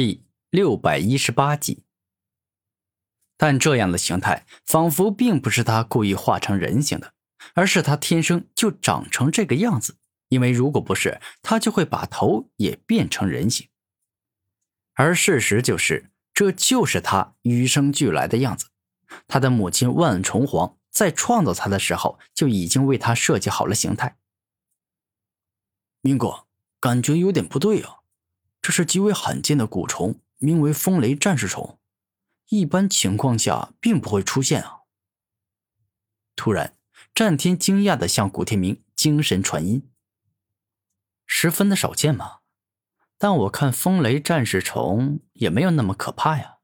第六百一十八集。但这样的形态仿佛并不是他故意画成人形的，而是他天生就长成这个样子。因为如果不是，他就会把头也变成人形。而事实就是，这就是他与生俱来的样子。他的母亲万重皇在创造他的时候就已经为他设计好了形态。明哥，感觉有点不对啊！这是极为罕见的蛊虫，名为风雷战士虫。一般情况下并不会出现啊！突然，战天惊讶的向古天明精神传音：“十分的少见嘛，但我看风雷战士虫也没有那么可怕呀。”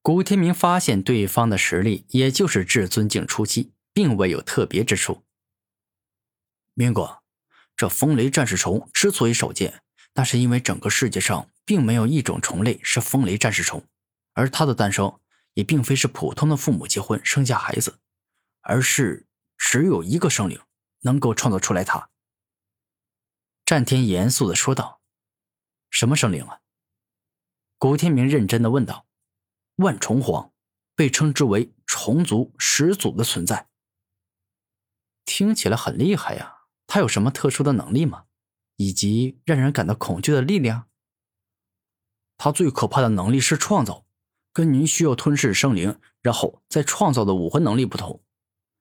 古天明发现对方的实力也就是至尊境初期，并未有特别之处。明哥，这风雷战士虫之所以少见，那是因为整个世界上并没有一种虫类是风雷战士虫。而它的诞生也并非是普通的父母结婚生下孩子，而是只有一个生灵能够创造出来它。战天严肃的说道：“什么生灵啊？”古天明认真的问道：“万虫皇，被称之为虫族始祖的存在。听起来很厉害呀！他有什么特殊的能力吗？以及让人感到恐惧的力量？他最可怕的能力是创造。”跟您需要吞噬生灵，然后再创造的武魂能力不同。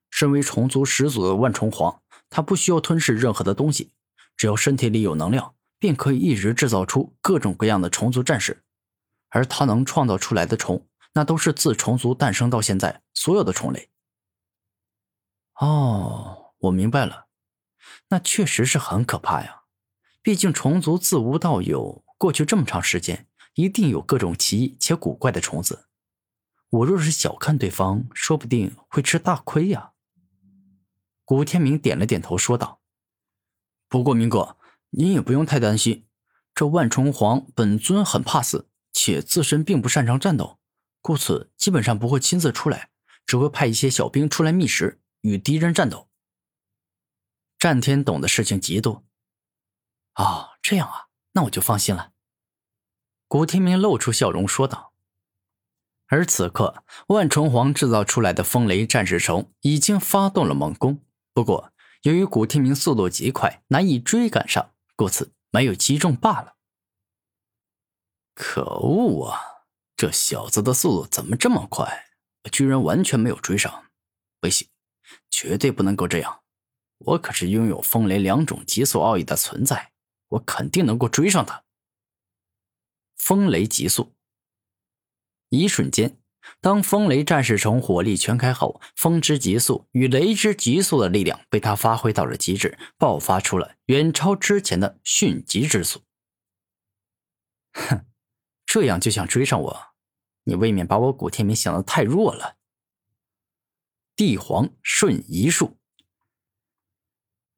身为虫族始祖的万虫皇，他不需要吞噬任何的东西，只要身体里有能量，便可以一直制造出各种各样的虫族战士。而他能创造出来的虫，那都是自虫族诞生到现在所有的虫类。哦，我明白了，那确实是很可怕呀。毕竟虫族自无到有，过去这么长时间。一定有各种奇异且古怪的虫子，我若是小看对方，说不定会吃大亏呀。古天明点了点头，说道：“不过明哥，您也不用太担心，这万虫皇本尊很怕死，且自身并不擅长战斗，故此基本上不会亲自出来，只会派一些小兵出来觅食，与敌人战斗。”战天懂的事情极多，哦，这样啊，那我就放心了。古天明露出笑容说道：“而此刻，万重皇制造出来的风雷战士虫已经发动了猛攻。不过，由于古天明速度极快，难以追赶上，故此没有击中罢了。可恶啊！这小子的速度怎么这么快？居然完全没有追上！不行，绝对不能够这样！我可是拥有风雷两种极速奥义的存在，我肯定能够追上他。”风雷急速。一瞬间，当风雷战士虫火力全开后，风之急速与雷之急速的力量被他发挥到了极致，爆发出了远超之前的迅疾之速。哼，这样就想追上我？你未免把我古天明想的太弱了。帝皇瞬移术。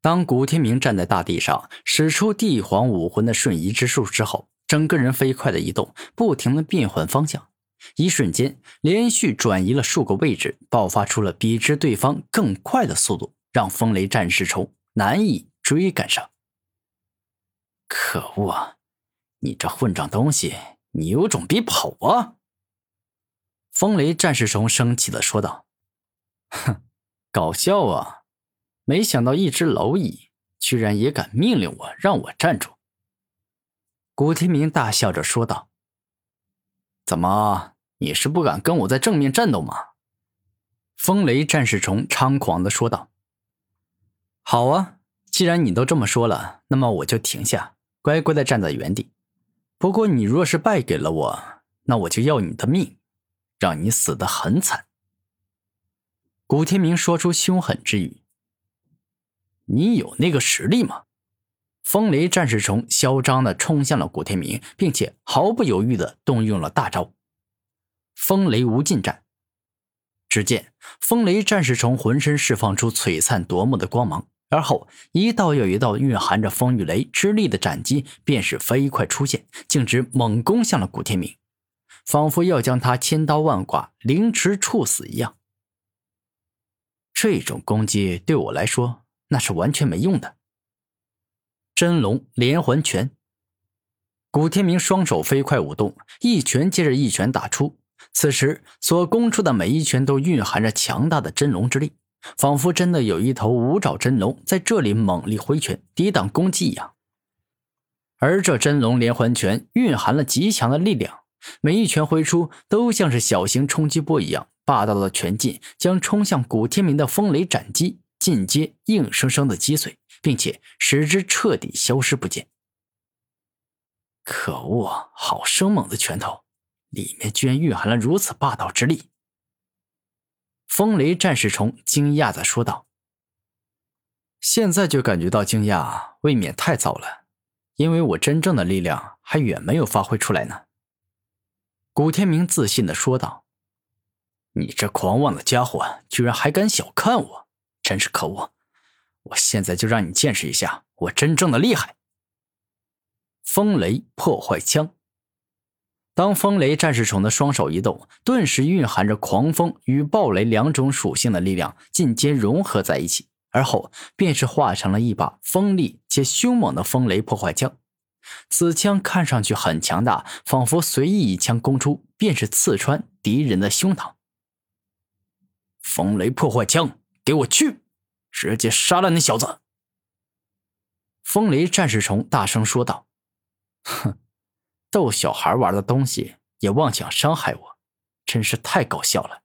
当古天明站在大地上，使出帝皇武魂的瞬移之术之后。整个人飞快的移动，不停的变换方向，一瞬间连续转移了数个位置，爆发出了比之对方更快的速度，让风雷战士虫难以追赶上。可恶啊！你这混账东西，你有种别跑啊！风雷战士虫生气的说道：“哼，搞笑啊！没想到一只蝼蚁居然也敢命令我，让我站住。”古天明大笑着说道：“怎么，你是不敢跟我在正面战斗吗？”风雷战士虫猖狂的说道：“好啊，既然你都这么说了，那么我就停下，乖乖的站在原地。不过你若是败给了我，那我就要你的命，让你死得很惨。”古天明说出凶狠之语：“你有那个实力吗？”风雷战士虫嚣张的冲向了古天明，并且毫不犹豫的动用了大招“风雷无尽战”。只见风雷战士虫浑身释放出璀璨夺目的光芒，而后一道又一道蕴含着风雨雷之力的斩击便是飞快出现，径直猛攻向了古天明，仿佛要将他千刀万剐、凌迟处死一样。这种攻击对我来说那是完全没用的。真龙连环拳！古天明双手飞快舞动，一拳接着一拳打出。此时所攻出的每一拳都蕴含着强大的真龙之力，仿佛真的有一头五爪真龙在这里猛力挥拳抵挡攻击一样。而这真龙连环拳蕴含了极强的力量，每一拳挥出都像是小型冲击波一样，霸道的拳劲将冲向古天明的风雷斩击进阶硬生生的击碎，并且使之彻底消失不见。可恶，好生猛的拳头！里面居然蕴含了如此霸道之力。风雷战士虫惊讶的说道：“现在就感觉到惊讶，未免太早了，因为我真正的力量还远没有发挥出来呢。”古天明自信的说道：“你这狂妄的家伙，居然还敢小看我，真是可恶！我现在就让你见识一下我真正的厉害。”风雷破坏枪。当风雷战士虫的双手一动，顿时蕴含着狂风与暴雷两种属性的力量进阶融合在一起，而后便是化成了一把锋利且凶猛的风雷破坏枪。此枪看上去很强大，仿佛随意一枪攻出便是刺穿敌人的胸膛。风雷破坏枪，给我去！直接杀了那小子！风雷战士虫大声说道：“哼。”逗小孩玩的东西也妄想伤害我，真是太搞笑了。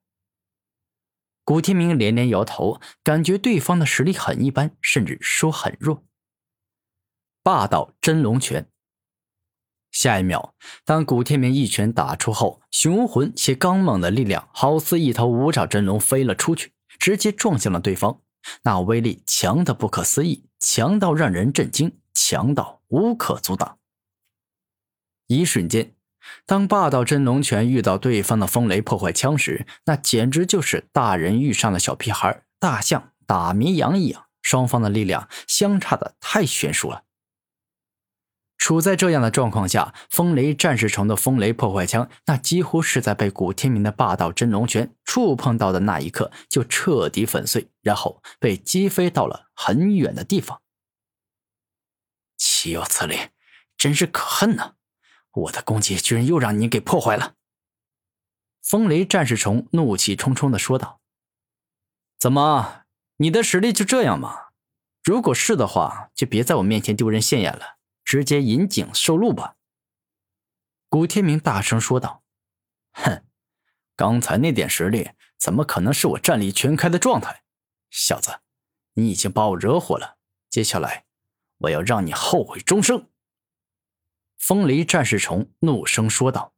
古天明连连摇头，感觉对方的实力很一般，甚至说很弱。霸道真龙拳。下一秒，当古天明一拳打出后，雄浑且刚猛的力量好似一头五爪真龙飞了出去，直接撞向了对方。那威力强的不可思议，强到让人震惊，强到无可阻挡。一瞬间，当霸道真龙拳遇到对方的风雷破坏枪时，那简直就是大人遇上了小屁孩，大象打绵羊一样，双方的力量相差的太悬殊了。处在这样的状况下，风雷战士虫的风雷破坏枪，那几乎是在被古天明的霸道真龙拳触碰到的那一刻就彻底粉碎，然后被击飞到了很远的地方。岂有此理！真是可恨呐！我的攻击居然又让你给破坏了！风雷战士虫怒气冲冲的说道：“怎么，你的实力就这样吗？如果是的话，就别在我面前丢人现眼了，直接引颈受戮吧。”古天明大声说道：“哼，刚才那点实力，怎么可能是我战力全开的状态？小子，你已经把我惹火了，接下来我要让你后悔终生！”风雷战士虫怒声说道。